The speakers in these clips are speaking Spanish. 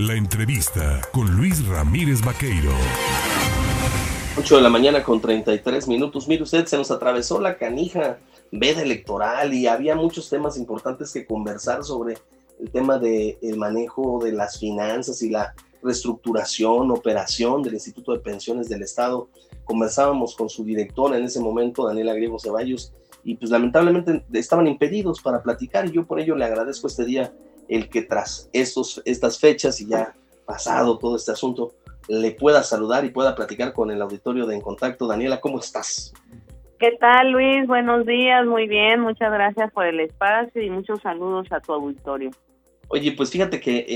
La entrevista con Luis Ramírez Vaqueiro. 8 de la mañana con 33 minutos. Mire usted, se nos atravesó la canija veda electoral y había muchos temas importantes que conversar sobre el tema del manejo de las finanzas y la reestructuración, operación del Instituto de Pensiones del Estado. Conversábamos con su directora en ese momento, Daniela Griego Ceballos, y pues lamentablemente estaban impedidos para platicar y yo por ello le agradezco este día el que tras estos, estas fechas y ya pasado todo este asunto, le pueda saludar y pueda platicar con el auditorio de En Contacto. Daniela, ¿cómo estás? ¿Qué tal, Luis? Buenos días, muy bien, muchas gracias por el espacio y muchos saludos a tu auditorio. Oye, pues fíjate que eh,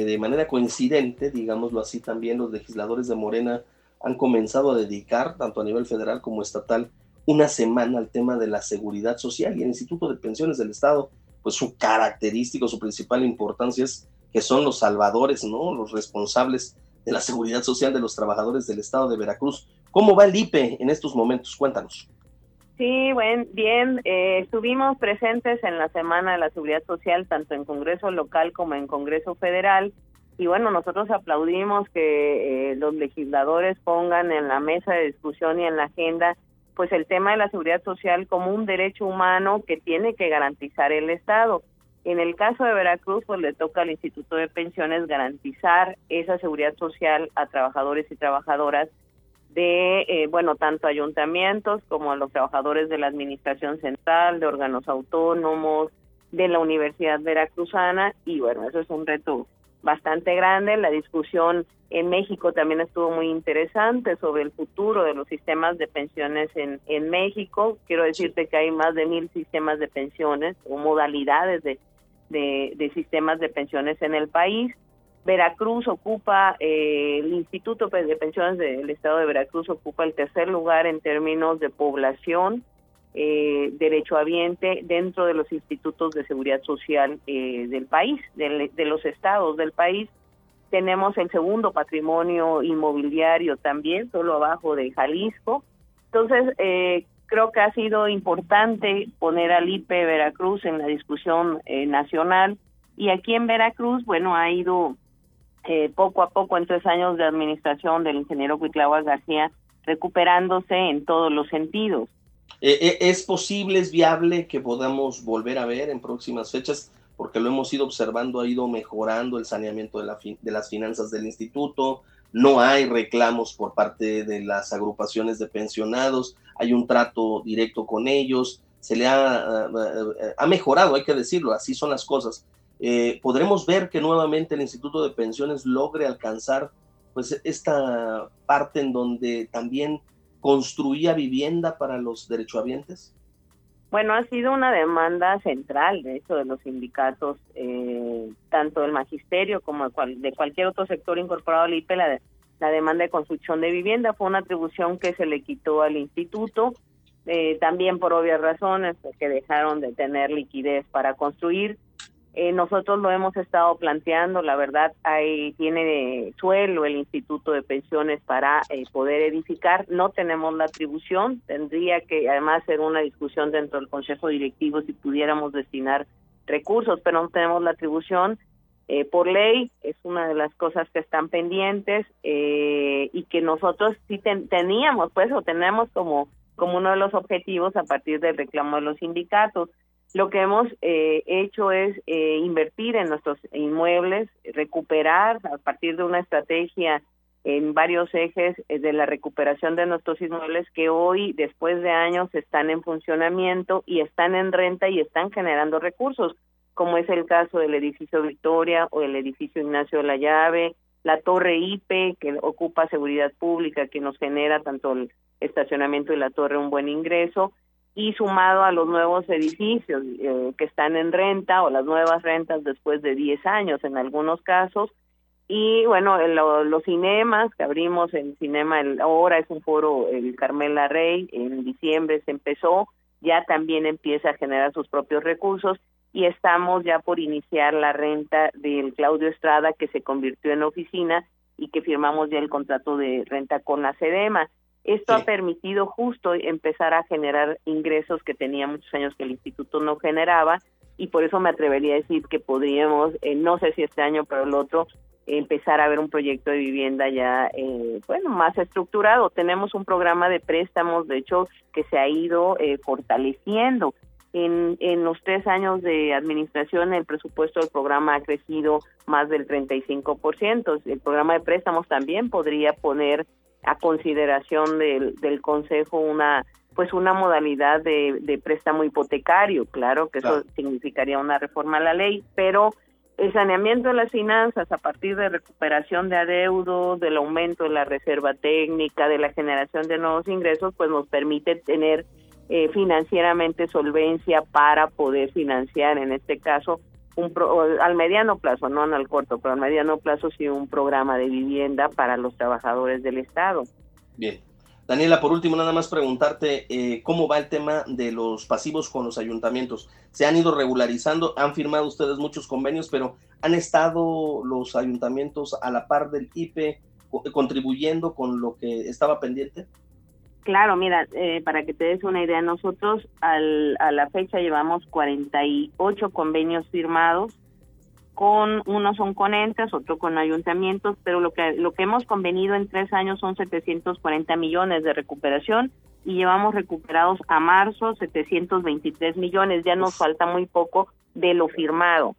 eh, de manera coincidente, digámoslo así, también los legisladores de Morena han comenzado a dedicar, tanto a nivel federal como estatal, una semana al tema de la seguridad social y el Instituto de Pensiones del Estado, pues su característico, su principal importancia es que son los salvadores, ¿no? Los responsables de la seguridad social de los trabajadores del Estado de Veracruz. ¿Cómo va el IPE en estos momentos? Cuéntanos. Sí, bueno, bien, eh, estuvimos presentes en la Semana de la Seguridad Social, tanto en Congreso local como en Congreso federal, y bueno, nosotros aplaudimos que eh, los legisladores pongan en la mesa de discusión y en la agenda pues el tema de la seguridad social como un derecho humano que tiene que garantizar el Estado. En el caso de Veracruz, pues le toca al Instituto de Pensiones garantizar esa seguridad social a trabajadores y trabajadoras de, eh, bueno, tanto ayuntamientos como a los trabajadores de la Administración Central, de órganos autónomos, de la Universidad Veracruzana, y bueno, eso es un reto bastante grande. La discusión en México también estuvo muy interesante sobre el futuro de los sistemas de pensiones en, en México. Quiero decirte que hay más de mil sistemas de pensiones o modalidades de, de, sistemas de pensiones en el país. Veracruz ocupa, eh, el Instituto de Pensiones del Estado de Veracruz ocupa el tercer lugar en términos de población eh, derechohabiente dentro de los institutos de seguridad social eh, del país, de, los estados del país. Tenemos el segundo patrimonio inmobiliario también, solo abajo de Jalisco. Entonces, eh, creo que ha sido importante poner al IPE Veracruz en la discusión eh, nacional. Y aquí en Veracruz, bueno, ha ido poco a poco en tres años de administración del ingeniero Huitláhuac García recuperándose en todos los sentidos. Eh, eh, ¿Es posible, es viable que podamos volver a ver en próximas fechas? Porque lo hemos ido observando, ha ido mejorando el saneamiento de, la de las finanzas del instituto, no hay reclamos por parte de las agrupaciones de pensionados, hay un trato directo con ellos, se le ha, eh, ha mejorado, hay que decirlo, así son las cosas. ¿Podremos ver que nuevamente el Instituto de Pensiones logre alcanzar pues esta parte en donde también construía vivienda para los derechohabientes? Bueno, ha sido una demanda central, de hecho, de los sindicatos, eh, tanto del magisterio como de, cualquier otro sector incorporado al IPE, la, demanda de construcción de vivienda fue una atribución que se le quitó al instituto, eh, también por obvias razones, porque dejaron de tener liquidez para construir. Eh, nosotros lo hemos estado planteando, la verdad, ahí tiene suelo el Instituto de Pensiones para eh, poder edificar. No tenemos la atribución, tendría que además ser una discusión dentro del Consejo Directivo si pudiéramos destinar recursos, pero no tenemos la atribución. Eh, por ley es una de las cosas que están pendientes y que nosotros sí teníamos, pues, o tenemos como, como uno de los objetivos a partir del reclamo de los sindicatos lo que hemos eh, hecho es eh, invertir en nuestros inmuebles, recuperar a partir de una estrategia en varios ejes eh, de la recuperación de nuestros inmuebles que hoy, después de años, están en funcionamiento y están en renta y están generando recursos, como es el caso del edificio Victoria o el edificio Ignacio de la Llave, la torre IPE, que ocupa seguridad pública, que nos genera tanto el estacionamiento y la torre un buen ingreso, y sumado a los nuevos edificios eh, que están en renta o las nuevas rentas después de 10 años en algunos casos. Y bueno, los cinemas que abrimos, el cinema el, ahora es un foro, el Carmela Rey, en diciembre se empezó, ya también empieza a generar sus propios recursos y estamos ya por iniciar la renta del Claudio Estrada que se convirtió en oficina y que firmamos ya el contrato de renta con la SEDEMA. Esto ha permitido justo empezar a generar ingresos que tenía muchos años que el instituto no generaba y por eso me atrevería a decir que podríamos, eh, no sé si este año, pero el otro, empezar a ver un proyecto de vivienda ya, eh, bueno, más estructurado. Tenemos un programa de préstamos, de hecho, que se ha ido eh, fortaleciendo. En, en los tres años de administración, el presupuesto del programa ha crecido más del 35%. El programa de préstamos también podría poner a consideración del, del Consejo una pues una modalidad de, de préstamo hipotecario, claro que eso significaría una reforma a la ley, pero el saneamiento de las finanzas a partir de recuperación de adeudo, del aumento de la reserva técnica, de la generación de nuevos ingresos, pues nos permite tener eh, financieramente solvencia para poder financiar, en este caso, un al mediano plazo, no el corto, pero al mediano plazo sí un programa de vivienda para los trabajadores del Estado. Bien. Daniela, por último, nada más preguntarte eh, cómo va el tema de los pasivos con los ayuntamientos. Se han ido regularizando, han firmado ustedes muchos convenios, pero ¿han estado los ayuntamientos a la par del IPE contribuyendo con lo que estaba pendiente? Claro, mira, eh, para que te des una idea, nosotros al, a la fecha llevamos 48 convenios firmados. Con unos son con entes, otro con ayuntamientos, pero lo que lo que hemos convenido en tres años son 740 millones de recuperación y llevamos recuperados a marzo 723 millones, ya nos falta muy poco de lo firmado.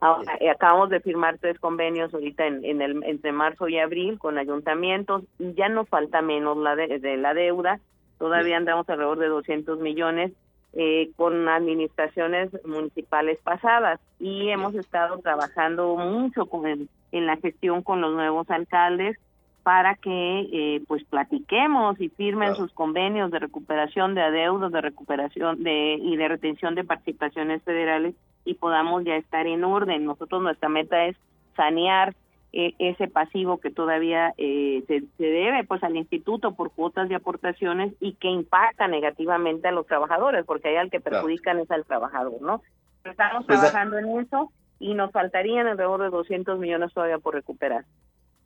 Ahora, eh, acabamos de firmar tres convenios ahorita en, en el, entre marzo y abril con ayuntamientos, ya nos falta menos la de, de la deuda, todavía andamos alrededor de 200 millones eh, con administraciones municipales pasadas. Y hemos estado trabajando mucho con en la gestión con los nuevos alcaldes para que eh, pues platiquemos y firmen sus convenios de recuperación de adeudos, de recuperación de y de retención de participaciones federales y podamos ya estar en orden. Nosotros nuestra meta es sanear e, ese pasivo que todavía eh, se, debe pues al instituto por cuotas de aportaciones y que impacta negativamente a los trabajadores porque ahí al que perjudican es al trabajador no estamos pues, trabajando en eso y nos faltarían alrededor de 200 millones todavía por recuperar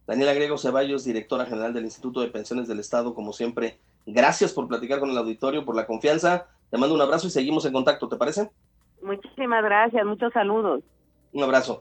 Daniela Grego Ceballos, directora general del Instituto de Pensiones del Estado, como siempre, gracias por platicar con el auditorio, por la confianza. Te mando un abrazo y seguimos en contacto, ¿te parece? Muchísimas gracias, muchos saludos. Un abrazo.